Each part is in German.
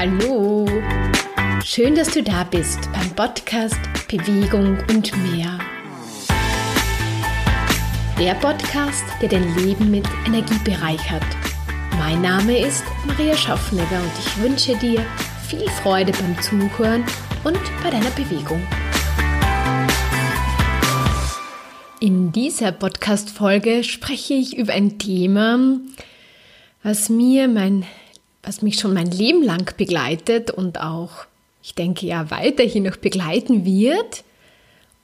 Hallo! Schön, dass du da bist beim Podcast Bewegung und mehr. Der Podcast, der dein Leben mit Energie bereichert. Mein Name ist Maria Schaffnegger und ich wünsche dir viel Freude beim Zuhören und bei deiner Bewegung. In dieser Podcast-Folge spreche ich über ein Thema, was mir mein, was mich schon mein Leben lang begleitet und auch, ich denke ja, weiterhin noch begleiten wird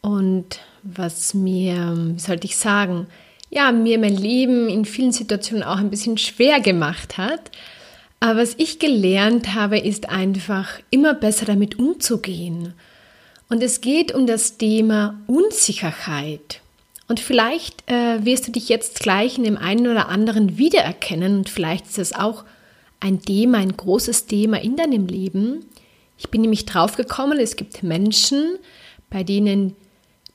und was mir, wie sollte ich sagen, ja, mir mein Leben in vielen Situationen auch ein bisschen schwer gemacht hat. Aber was ich gelernt habe, ist einfach immer besser damit umzugehen. Und es geht um das Thema Unsicherheit. Und vielleicht äh, wirst du dich jetzt gleich in dem einen oder anderen wiedererkennen und vielleicht ist es auch ein Thema, ein großes Thema in deinem Leben. Ich bin nämlich draufgekommen, es gibt Menschen, bei denen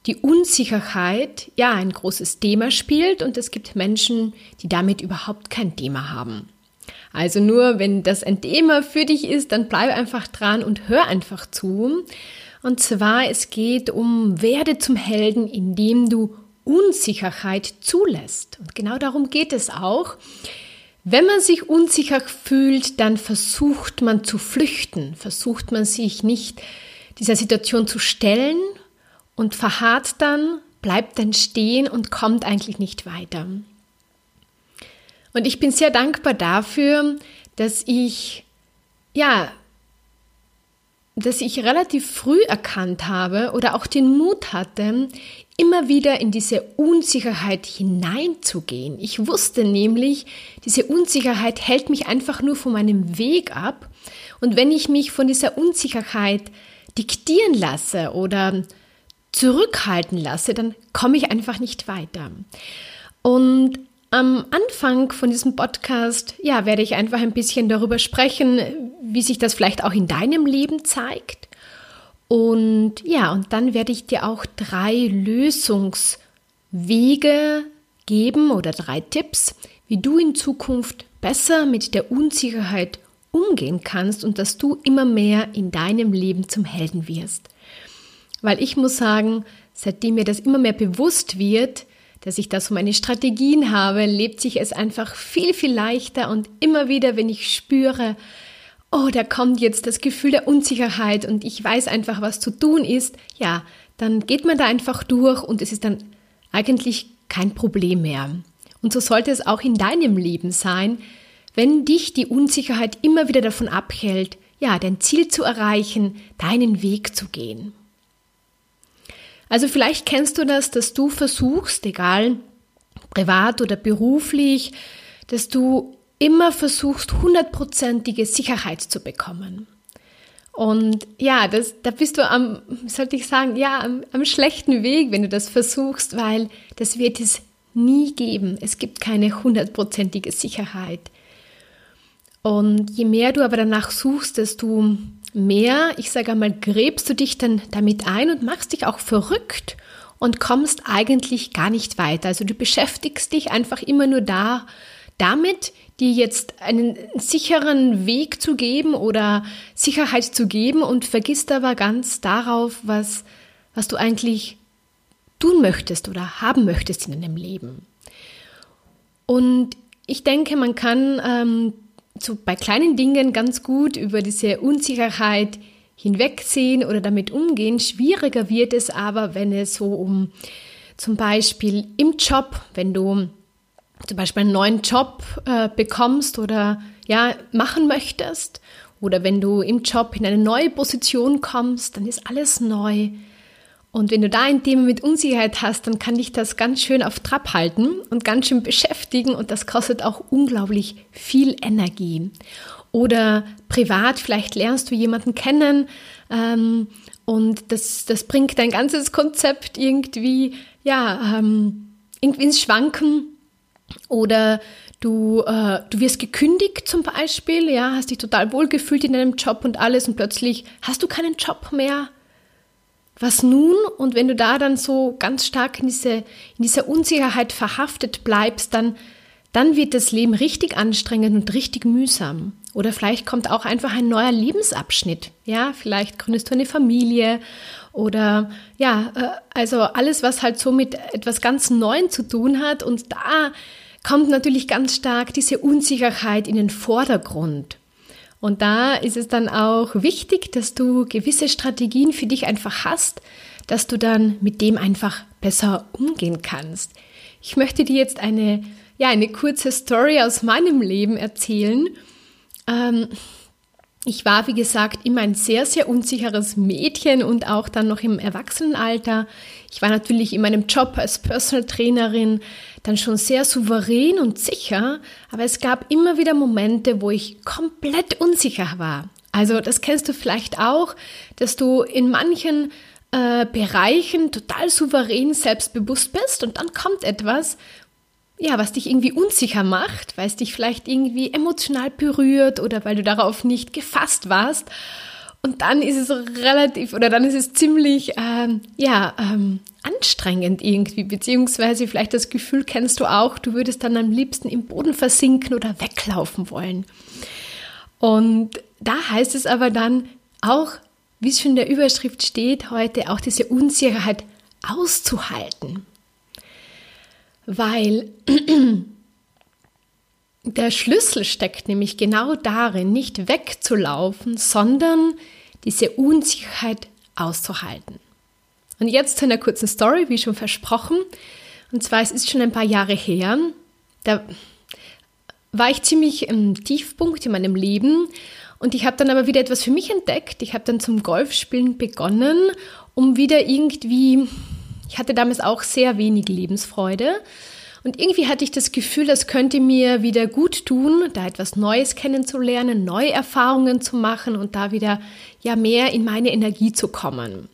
die Unsicherheit ja ein großes Thema spielt und es gibt Menschen, die damit überhaupt kein Thema haben. Also nur, wenn das ein Thema für dich ist, dann bleib einfach dran und hör einfach zu. Und zwar, es geht um werde zum Helden, indem du Unsicherheit zulässt. Und genau darum geht es auch. Wenn man sich unsicher fühlt, dann versucht man zu flüchten, versucht man sich nicht dieser Situation zu stellen und verharrt dann, bleibt dann stehen und kommt eigentlich nicht weiter. Und ich bin sehr dankbar dafür, dass ich, ja, dass ich relativ früh erkannt habe oder auch den Mut hatte, immer wieder in diese Unsicherheit hineinzugehen. Ich wusste nämlich, diese Unsicherheit hält mich einfach nur von meinem Weg ab. Und wenn ich mich von dieser Unsicherheit diktieren lasse oder zurückhalten lasse, dann komme ich einfach nicht weiter. Und am Anfang von diesem Podcast, ja, werde ich einfach ein bisschen darüber sprechen, wie sich das vielleicht auch in deinem Leben zeigt und ja, und dann werde ich dir auch drei Lösungswege geben oder drei Tipps, wie du in Zukunft besser mit der Unsicherheit umgehen kannst und dass du immer mehr in deinem Leben zum Helden wirst. Weil ich muss sagen, seitdem mir das immer mehr bewusst wird, dass ich da so meine Strategien habe, lebt sich es einfach viel, viel leichter und immer wieder, wenn ich spüre, oh, da kommt jetzt das Gefühl der Unsicherheit und ich weiß einfach, was zu tun ist, ja, dann geht man da einfach durch und es ist dann eigentlich kein Problem mehr. Und so sollte es auch in deinem Leben sein, wenn dich die Unsicherheit immer wieder davon abhält, ja, dein Ziel zu erreichen, deinen Weg zu gehen. Also vielleicht kennst du das, dass du versuchst, egal privat oder beruflich, dass du immer versuchst, hundertprozentige Sicherheit zu bekommen. Und ja, das, da bist du am, sollte ich sagen, ja, am, am schlechten Weg, wenn du das versuchst, weil das wird es nie geben. Es gibt keine hundertprozentige Sicherheit. Und je mehr du aber danach suchst, desto mehr, ich sage einmal, gräbst du dich dann damit ein und machst dich auch verrückt und kommst eigentlich gar nicht weiter. Also du beschäftigst dich einfach immer nur da damit, dir jetzt einen sicheren Weg zu geben oder Sicherheit zu geben und vergisst aber ganz darauf, was, was du eigentlich tun möchtest oder haben möchtest in deinem Leben. Und ich denke, man kann ähm, so bei kleinen Dingen ganz gut über diese Unsicherheit hinwegsehen oder damit umgehen. Schwieriger wird es aber, wenn es so um zum Beispiel im Job, wenn du zum Beispiel einen neuen Job äh, bekommst oder ja, machen möchtest, oder wenn du im Job in eine neue Position kommst, dann ist alles neu. Und wenn du da ein Thema mit Unsicherheit hast, dann kann dich das ganz schön auf Trab halten und ganz schön beschäftigen und das kostet auch unglaublich viel Energie. Oder privat, vielleicht lernst du jemanden kennen ähm, und das, das bringt dein ganzes Konzept irgendwie, ja, ähm, irgendwie ins Schwanken oder du, äh, du wirst gekündigt zum Beispiel, ja, hast dich total wohlgefühlt in deinem Job und alles und plötzlich hast du keinen Job mehr. Was nun? Und wenn du da dann so ganz stark in, diese, in dieser Unsicherheit verhaftet bleibst, dann, dann wird das Leben richtig anstrengend und richtig mühsam. Oder vielleicht kommt auch einfach ein neuer Lebensabschnitt. Ja, vielleicht gründest du eine Familie oder ja, äh, also alles, was halt so mit etwas ganz Neuem zu tun hat. Und da kommt natürlich ganz stark diese Unsicherheit in den Vordergrund. Und da ist es dann auch wichtig, dass du gewisse Strategien für dich einfach hast, dass du dann mit dem einfach besser umgehen kannst. Ich möchte dir jetzt eine, ja, eine kurze Story aus meinem Leben erzählen. Ähm, ich war, wie gesagt, immer ein sehr, sehr unsicheres Mädchen und auch dann noch im Erwachsenenalter. Ich war natürlich in meinem Job als Personal Trainerin dann schon sehr souverän und sicher, aber es gab immer wieder Momente, wo ich komplett unsicher war. Also das kennst du vielleicht auch, dass du in manchen äh, Bereichen total souverän selbstbewusst bist und dann kommt etwas, ja, was dich irgendwie unsicher macht, weil es dich vielleicht irgendwie emotional berührt oder weil du darauf nicht gefasst warst. Und dann ist es relativ oder dann ist es ziemlich ähm, ja ähm, anstrengend irgendwie, beziehungsweise vielleicht das Gefühl kennst du auch, du würdest dann am liebsten im Boden versinken oder weglaufen wollen. Und da heißt es aber dann auch, wie es schon in der Überschrift steht, heute auch diese Unsicherheit auszuhalten weil der Schlüssel steckt nämlich genau darin, nicht wegzulaufen, sondern diese Unsicherheit auszuhalten. Und jetzt zu einer kurzen Story, wie schon versprochen. Und zwar, es ist schon ein paar Jahre her. Da war ich ziemlich im Tiefpunkt in meinem Leben und ich habe dann aber wieder etwas für mich entdeckt. Ich habe dann zum Golfspielen begonnen, um wieder irgendwie ich hatte damals auch sehr wenig Lebensfreude. Und irgendwie hatte ich das Gefühl, das könnte mir wieder gut tun, da etwas Neues kennenzulernen, neue Erfahrungen zu machen und da wieder ja mehr in meine Energie zu kommen.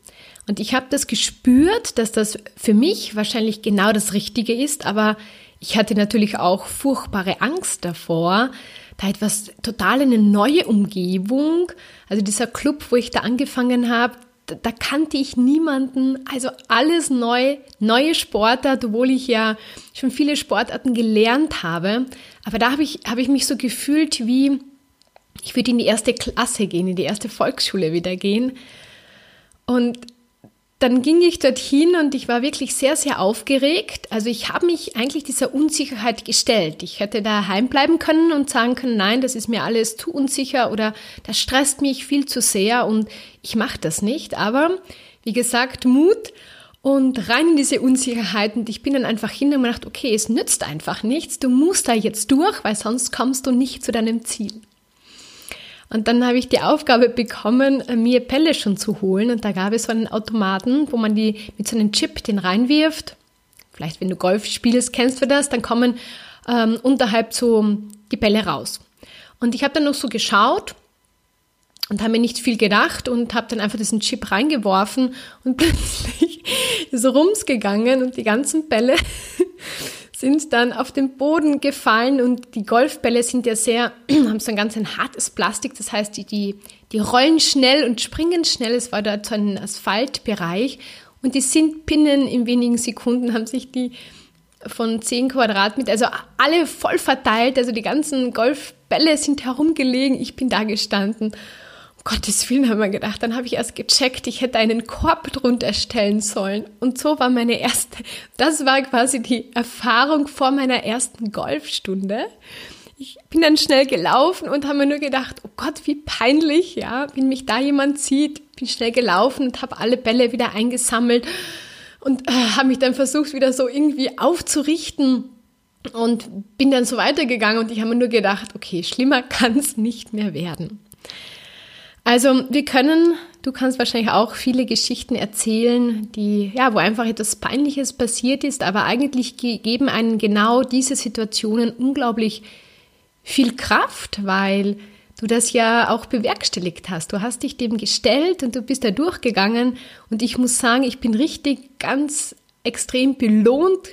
Und ich habe das gespürt, dass das für mich wahrscheinlich genau das Richtige ist, aber ich hatte natürlich auch furchtbare Angst davor, da etwas total eine neue Umgebung, also dieser Club, wo ich da angefangen habe, da, kannte ich niemanden, also alles neu, neue Sportart, obwohl ich ja schon viele Sportarten gelernt habe. Aber da habe ich, habe ich mich so gefühlt wie, ich würde in die erste Klasse gehen, in die erste Volksschule wieder gehen. Und dann ging ich dorthin und ich war wirklich sehr, sehr aufgeregt. Also ich habe mich eigentlich dieser Unsicherheit gestellt. Ich hätte daheim bleiben können und sagen können, nein, das ist mir alles zu unsicher oder das stresst mich viel zu sehr und ich mache das nicht. Aber wie gesagt, Mut und rein in diese Unsicherheit. Und ich bin dann einfach hin und gedacht, okay, es nützt einfach nichts. Du musst da jetzt durch, weil sonst kommst du nicht zu deinem Ziel. Und dann habe ich die Aufgabe bekommen, äh, mir Pelle schon zu holen. Und da gab es so einen Automaten, wo man die mit so einem Chip den reinwirft. Vielleicht, wenn du Golf spielst, kennst du das. Dann kommen ähm, unterhalb so die Bälle raus. Und ich habe dann noch so geschaut und habe mir nicht viel gedacht und habe dann einfach diesen Chip reingeworfen und plötzlich ist rums gegangen und die ganzen Bälle sind dann auf den Boden gefallen und die Golfbälle sind ja sehr, haben so ein ganz ein hartes Plastik, das heißt, die, die, die rollen schnell und springen schnell. Es war dort so ein Asphaltbereich. Und die sind binnen in wenigen Sekunden haben sich die von 10 Quadratmeter, also alle voll verteilt, also die ganzen Golfbälle sind herumgelegen, ich bin da gestanden Gottes Willen, haben wir gedacht. Dann habe ich erst gecheckt, ich hätte einen Korb drunter stellen sollen. Und so war meine erste, das war quasi die Erfahrung vor meiner ersten Golfstunde. Ich bin dann schnell gelaufen und habe mir nur gedacht, oh Gott, wie peinlich, ja, wenn mich da jemand sieht. Bin schnell gelaufen und habe alle Bälle wieder eingesammelt und äh, habe mich dann versucht, wieder so irgendwie aufzurichten und bin dann so weitergegangen und ich habe mir nur gedacht, okay, schlimmer kann es nicht mehr werden. Also wir können, du kannst wahrscheinlich auch viele Geschichten erzählen, die, ja, wo einfach etwas Peinliches passiert ist, aber eigentlich geben einen genau diese Situationen unglaublich viel Kraft, weil du das ja auch bewerkstelligt hast. Du hast dich dem gestellt und du bist da durchgegangen und ich muss sagen, ich bin richtig ganz extrem belohnt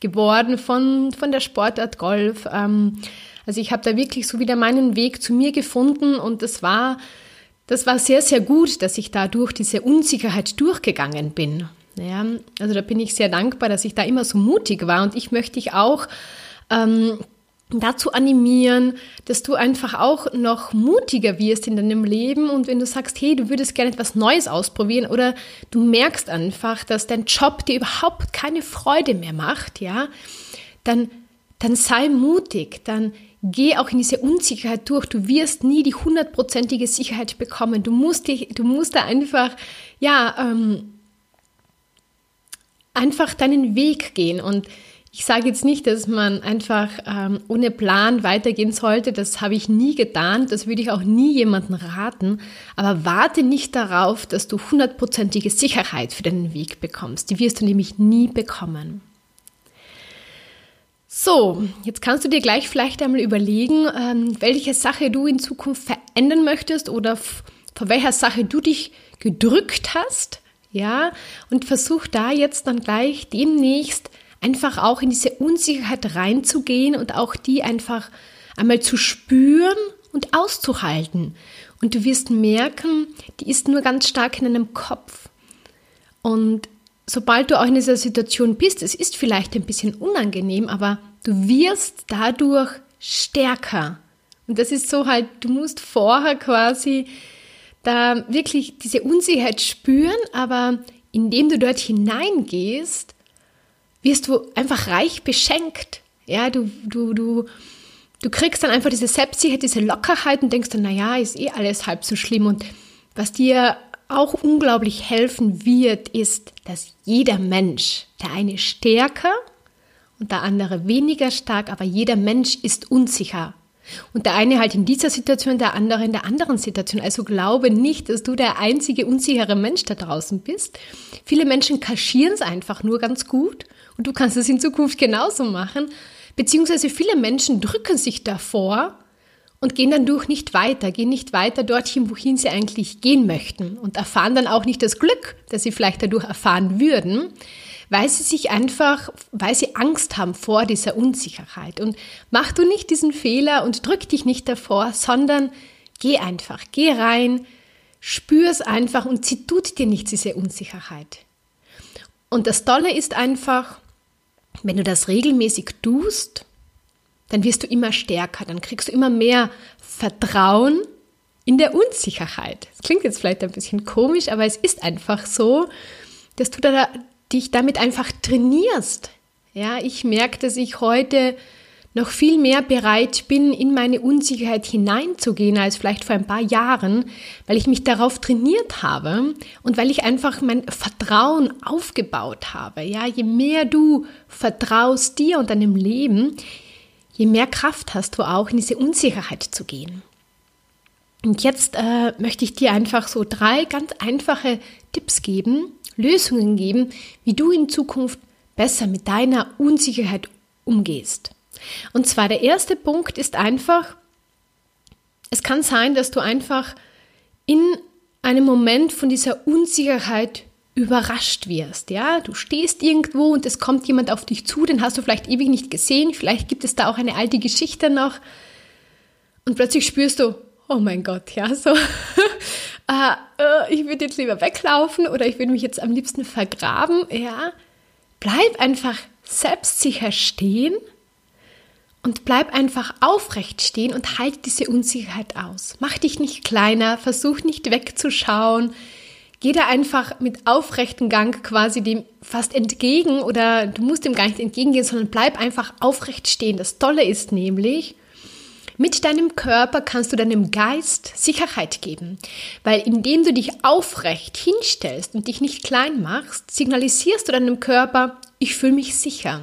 geworden von, von der Sportart Golf. Ähm, also ich habe da wirklich so wieder meinen Weg zu mir gefunden und das war das war sehr, sehr gut, dass ich da durch diese Unsicherheit durchgegangen bin. Ja, also da bin ich sehr dankbar, dass ich da immer so mutig war und ich möchte dich auch ähm, dazu animieren, dass du einfach auch noch mutiger wirst in deinem Leben und wenn du sagst, hey, du würdest gerne etwas Neues ausprobieren oder du merkst einfach, dass dein Job dir überhaupt keine Freude mehr macht, ja, dann, dann sei mutig, dann geh auch in diese Unsicherheit durch. Du wirst nie die hundertprozentige Sicherheit bekommen. Du musst dich, du musst da einfach, ja, ähm, einfach deinen Weg gehen und ich sage jetzt nicht, dass man einfach ähm, ohne Plan weitergehen sollte. Das habe ich nie getan. Das würde ich auch nie jemandem raten. Aber warte nicht darauf, dass du hundertprozentige Sicherheit für deinen Weg bekommst. Die wirst du nämlich nie bekommen. So, jetzt kannst du dir gleich vielleicht einmal überlegen, ähm, welche Sache du in Zukunft verändern möchtest oder vor welcher Sache du dich gedrückt hast. Ja, und versuch da jetzt dann gleich demnächst einfach auch in diese Unsicherheit reinzugehen und auch die einfach einmal zu spüren und auszuhalten. Und du wirst merken, die ist nur ganz stark in deinem Kopf. Und sobald du auch in dieser Situation bist, es ist vielleicht ein bisschen unangenehm, aber du wirst dadurch stärker. Und das ist so halt, du musst vorher quasi da wirklich diese Unsicherheit spüren, aber indem du dort hineingehst, wirst du einfach reich beschenkt. Ja, du, du, du, du kriegst dann einfach diese Selbstsicherheit, diese Lockerheit und denkst dann, naja, ist eh alles halb so schlimm. Und was dir auch unglaublich helfen wird, ist, dass jeder Mensch, der eine stärker und der andere weniger stark, aber jeder Mensch ist unsicher. Und der eine halt in dieser Situation, der andere in der anderen Situation. Also glaube nicht, dass du der einzige unsichere Mensch da draußen bist. Viele Menschen kaschieren es einfach nur ganz gut und du kannst es in Zukunft genauso machen. Beziehungsweise viele Menschen drücken sich davor und gehen dann durch nicht weiter, gehen nicht weiter dorthin, wohin sie eigentlich gehen möchten und erfahren dann auch nicht das Glück, das sie vielleicht dadurch erfahren würden, weil sie sich einfach, weil sie Angst haben vor dieser Unsicherheit. Und mach du nicht diesen Fehler und drück dich nicht davor, sondern geh einfach, geh rein, spür es einfach und sie tut dir nicht diese Unsicherheit. Und das Tolle ist einfach, wenn du das regelmäßig tust, dann wirst du immer stärker, dann kriegst du immer mehr Vertrauen in der Unsicherheit. Das klingt jetzt vielleicht ein bisschen komisch, aber es ist einfach so, dass du da, dich damit einfach trainierst. Ja, ich merke, dass ich heute noch viel mehr bereit bin, in meine Unsicherheit hineinzugehen als vielleicht vor ein paar Jahren, weil ich mich darauf trainiert habe und weil ich einfach mein Vertrauen aufgebaut habe. Ja, je mehr du vertraust dir und deinem Leben, je mehr Kraft hast du auch, in diese Unsicherheit zu gehen. Und jetzt äh, möchte ich dir einfach so drei ganz einfache Tipps geben, Lösungen geben, wie du in Zukunft besser mit deiner Unsicherheit umgehst. Und zwar der erste Punkt ist einfach, es kann sein, dass du einfach in einem Moment von dieser Unsicherheit überrascht wirst. Ja, du stehst irgendwo und es kommt jemand auf dich zu, den hast du vielleicht ewig nicht gesehen, vielleicht gibt es da auch eine alte Geschichte noch und plötzlich spürst du, oh mein Gott, ja, so, äh, äh, ich würde jetzt lieber weglaufen oder ich würde mich jetzt am liebsten vergraben, ja. Bleib einfach selbstsicher stehen und bleib einfach aufrecht stehen und halt diese Unsicherheit aus. Mach dich nicht kleiner, versuch nicht wegzuschauen. Geh da einfach mit aufrechten Gang quasi dem fast entgegen oder du musst dem gar nicht entgegengehen, sondern bleib einfach aufrecht stehen. Das Tolle ist nämlich, mit deinem Körper kannst du deinem Geist Sicherheit geben, weil indem du dich aufrecht hinstellst und dich nicht klein machst, signalisierst du deinem Körper, ich fühle mich sicher.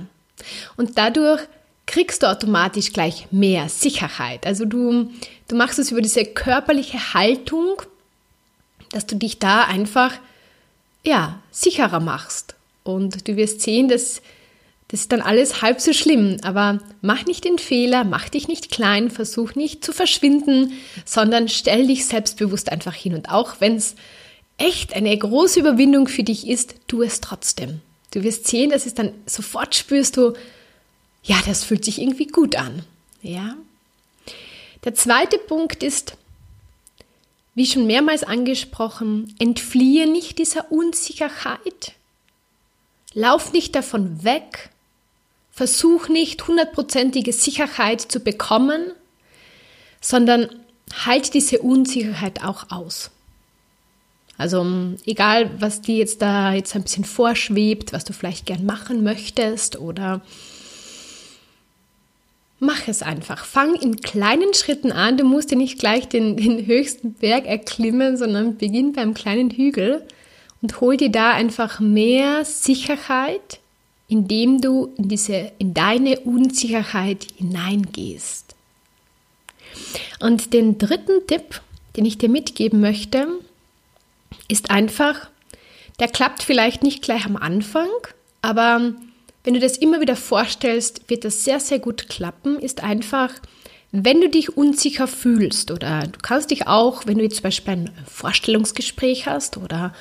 Und dadurch kriegst du automatisch gleich mehr Sicherheit. Also du, du machst es über diese körperliche Haltung, dass du dich da einfach ja, sicherer machst. Und du wirst sehen, dass das ist dann alles halb so schlimm. Aber mach nicht den Fehler, mach dich nicht klein, versuch nicht zu verschwinden, sondern stell dich selbstbewusst einfach hin. Und auch wenn es echt eine große Überwindung für dich ist, tu es trotzdem. Du wirst sehen, dass es dann sofort spürst du, ja, das fühlt sich irgendwie gut an. Ja. Der zweite Punkt ist, wie schon mehrmals angesprochen, entfliehe nicht dieser Unsicherheit. Lauf nicht davon weg, versuch nicht hundertprozentige Sicherheit zu bekommen, sondern halt diese Unsicherheit auch aus. Also egal, was dir jetzt da jetzt ein bisschen vorschwebt, was du vielleicht gern machen möchtest oder mach es einfach. Fang in kleinen Schritten an. Du musst ja nicht gleich den, den höchsten Berg erklimmen, sondern beginn beim kleinen Hügel und hol dir da einfach mehr Sicherheit, indem du in diese, in deine Unsicherheit hineingehst. Und den dritten Tipp, den ich dir mitgeben möchte, ist einfach, der klappt vielleicht nicht gleich am Anfang, aber wenn du das immer wieder vorstellst, wird das sehr, sehr gut klappen, ist einfach, wenn du dich unsicher fühlst oder du kannst dich auch, wenn du jetzt zum Beispiel ein Vorstellungsgespräch hast oder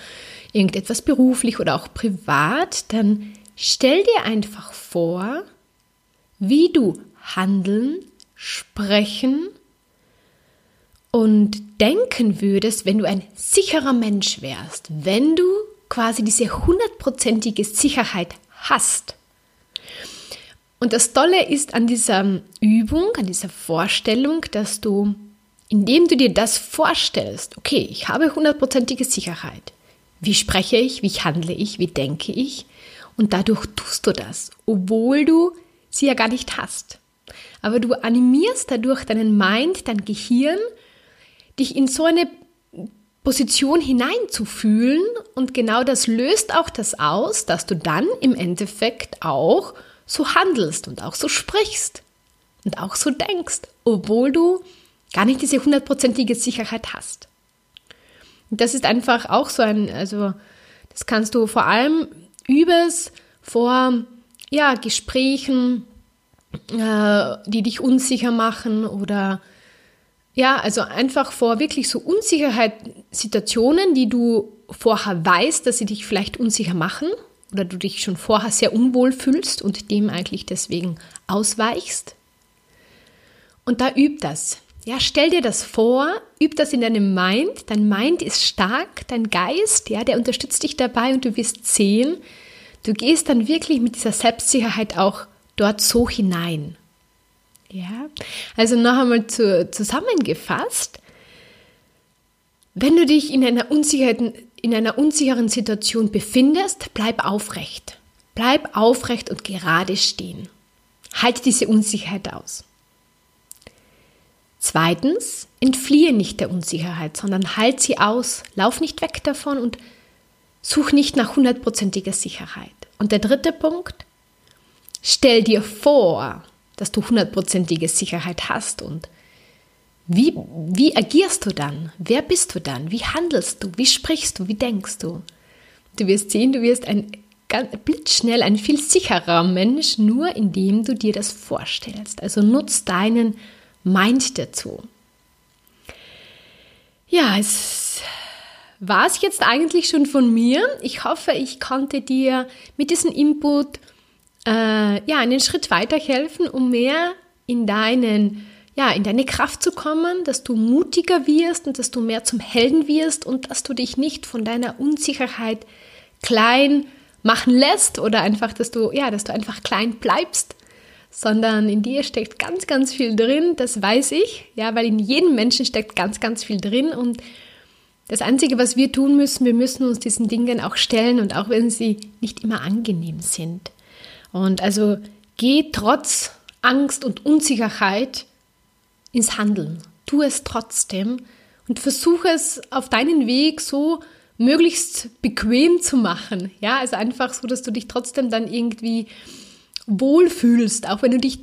irgendetwas beruflich oder auch privat, dann stell dir einfach vor, wie du handeln, sprechen und denken würdest, wenn du ein sicherer Mensch wärst, wenn du quasi diese hundertprozentige Sicherheit hast. Und das Tolle ist an dieser Übung, an dieser Vorstellung, dass du, indem du dir das vorstellst, okay, ich habe hundertprozentige Sicherheit. Wie spreche ich, wie handle ich, wie denke ich? Und dadurch tust du das, obwohl du sie ja gar nicht hast. Aber du animierst dadurch deinen Mind, dein Gehirn dich in so eine Position hineinzufühlen und genau das löst auch das aus, dass du dann im Endeffekt auch so handelst und auch so sprichst und auch so denkst, obwohl du gar nicht diese hundertprozentige Sicherheit hast. Und das ist einfach auch so ein, also das kannst du vor allem übers vor ja, Gesprächen, äh, die dich unsicher machen oder ja, also einfach vor wirklich so Unsicherheitssituationen, die du vorher weißt, dass sie dich vielleicht unsicher machen oder du dich schon vorher sehr unwohl fühlst und dem eigentlich deswegen ausweichst. Und da üb das. Ja, stell dir das vor, üb das in deinem Mind. Dein Mind ist stark, dein Geist, ja, der unterstützt dich dabei und du wirst sehen, du gehst dann wirklich mit dieser Selbstsicherheit auch dort so hinein. Ja, also noch einmal zu, zusammengefasst, wenn du dich in einer, unsicheren, in einer unsicheren Situation befindest, bleib aufrecht. Bleib aufrecht und gerade stehen. Halt diese Unsicherheit aus. Zweitens, entfliehe nicht der Unsicherheit, sondern halt sie aus. Lauf nicht weg davon und such nicht nach hundertprozentiger Sicherheit. Und der dritte Punkt, stell dir vor, dass du hundertprozentige Sicherheit hast und wie, wie agierst du dann? Wer bist du dann? Wie handelst du? Wie sprichst du? Wie denkst du? Du wirst sehen, du wirst ein ganz blitzschnell ein viel sicherer Mensch, nur indem du dir das vorstellst. Also nutz deinen Mind dazu. Ja, es war es jetzt eigentlich schon von mir. Ich hoffe, ich konnte dir mit diesem Input äh, ja, einen Schritt weiterhelfen, um mehr in deinen ja, in deine Kraft zu kommen, dass du mutiger wirst und dass du mehr zum Helden wirst und dass du dich nicht von deiner Unsicherheit klein machen lässt oder einfach, dass du, ja, dass du einfach klein bleibst, sondern in dir steckt ganz, ganz viel drin, das weiß ich, ja, weil in jedem Menschen steckt ganz, ganz viel drin und das Einzige, was wir tun müssen, wir müssen uns diesen Dingen auch stellen und auch wenn sie nicht immer angenehm sind. Und also geh trotz Angst und Unsicherheit ins Handeln. Tu es trotzdem und versuche es auf deinen Weg so möglichst bequem zu machen. Ja, also einfach so, dass du dich trotzdem dann irgendwie wohlfühlst, auch wenn du dich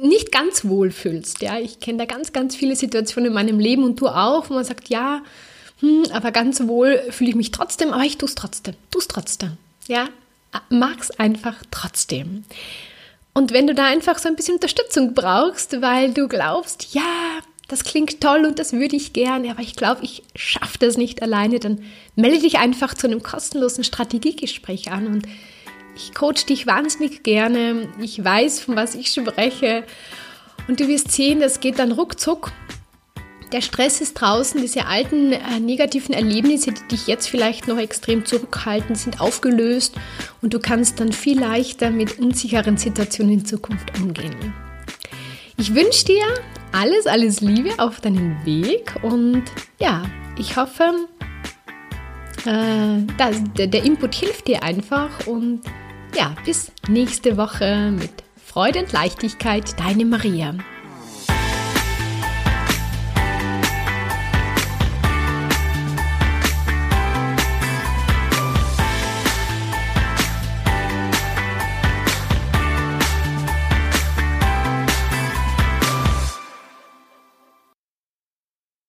nicht ganz wohlfühlst. Ja, ich kenne da ganz, ganz viele Situationen in meinem Leben und du auch, wo man sagt, ja, hm, aber ganz wohl fühle ich mich trotzdem, aber ich tue es trotzdem, tu es trotzdem. Ja, mag's einfach trotzdem. Und wenn du da einfach so ein bisschen Unterstützung brauchst, weil du glaubst, ja, das klingt toll und das würde ich gerne, aber ich glaube, ich schaffe das nicht alleine, dann melde dich einfach zu einem kostenlosen Strategiegespräch an und ich coach dich wahnsinnig gerne. Ich weiß, von was ich spreche. Und du wirst sehen, das geht dann ruckzuck. Der Stress ist draußen, diese alten äh, negativen Erlebnisse, die dich jetzt vielleicht noch extrem zurückhalten, sind aufgelöst und du kannst dann viel leichter mit unsicheren Situationen in Zukunft umgehen. Ich wünsche dir alles, alles Liebe auf deinem Weg und ja, ich hoffe, äh, das, der, der Input hilft dir einfach und ja, bis nächste Woche mit Freude und Leichtigkeit, deine Maria.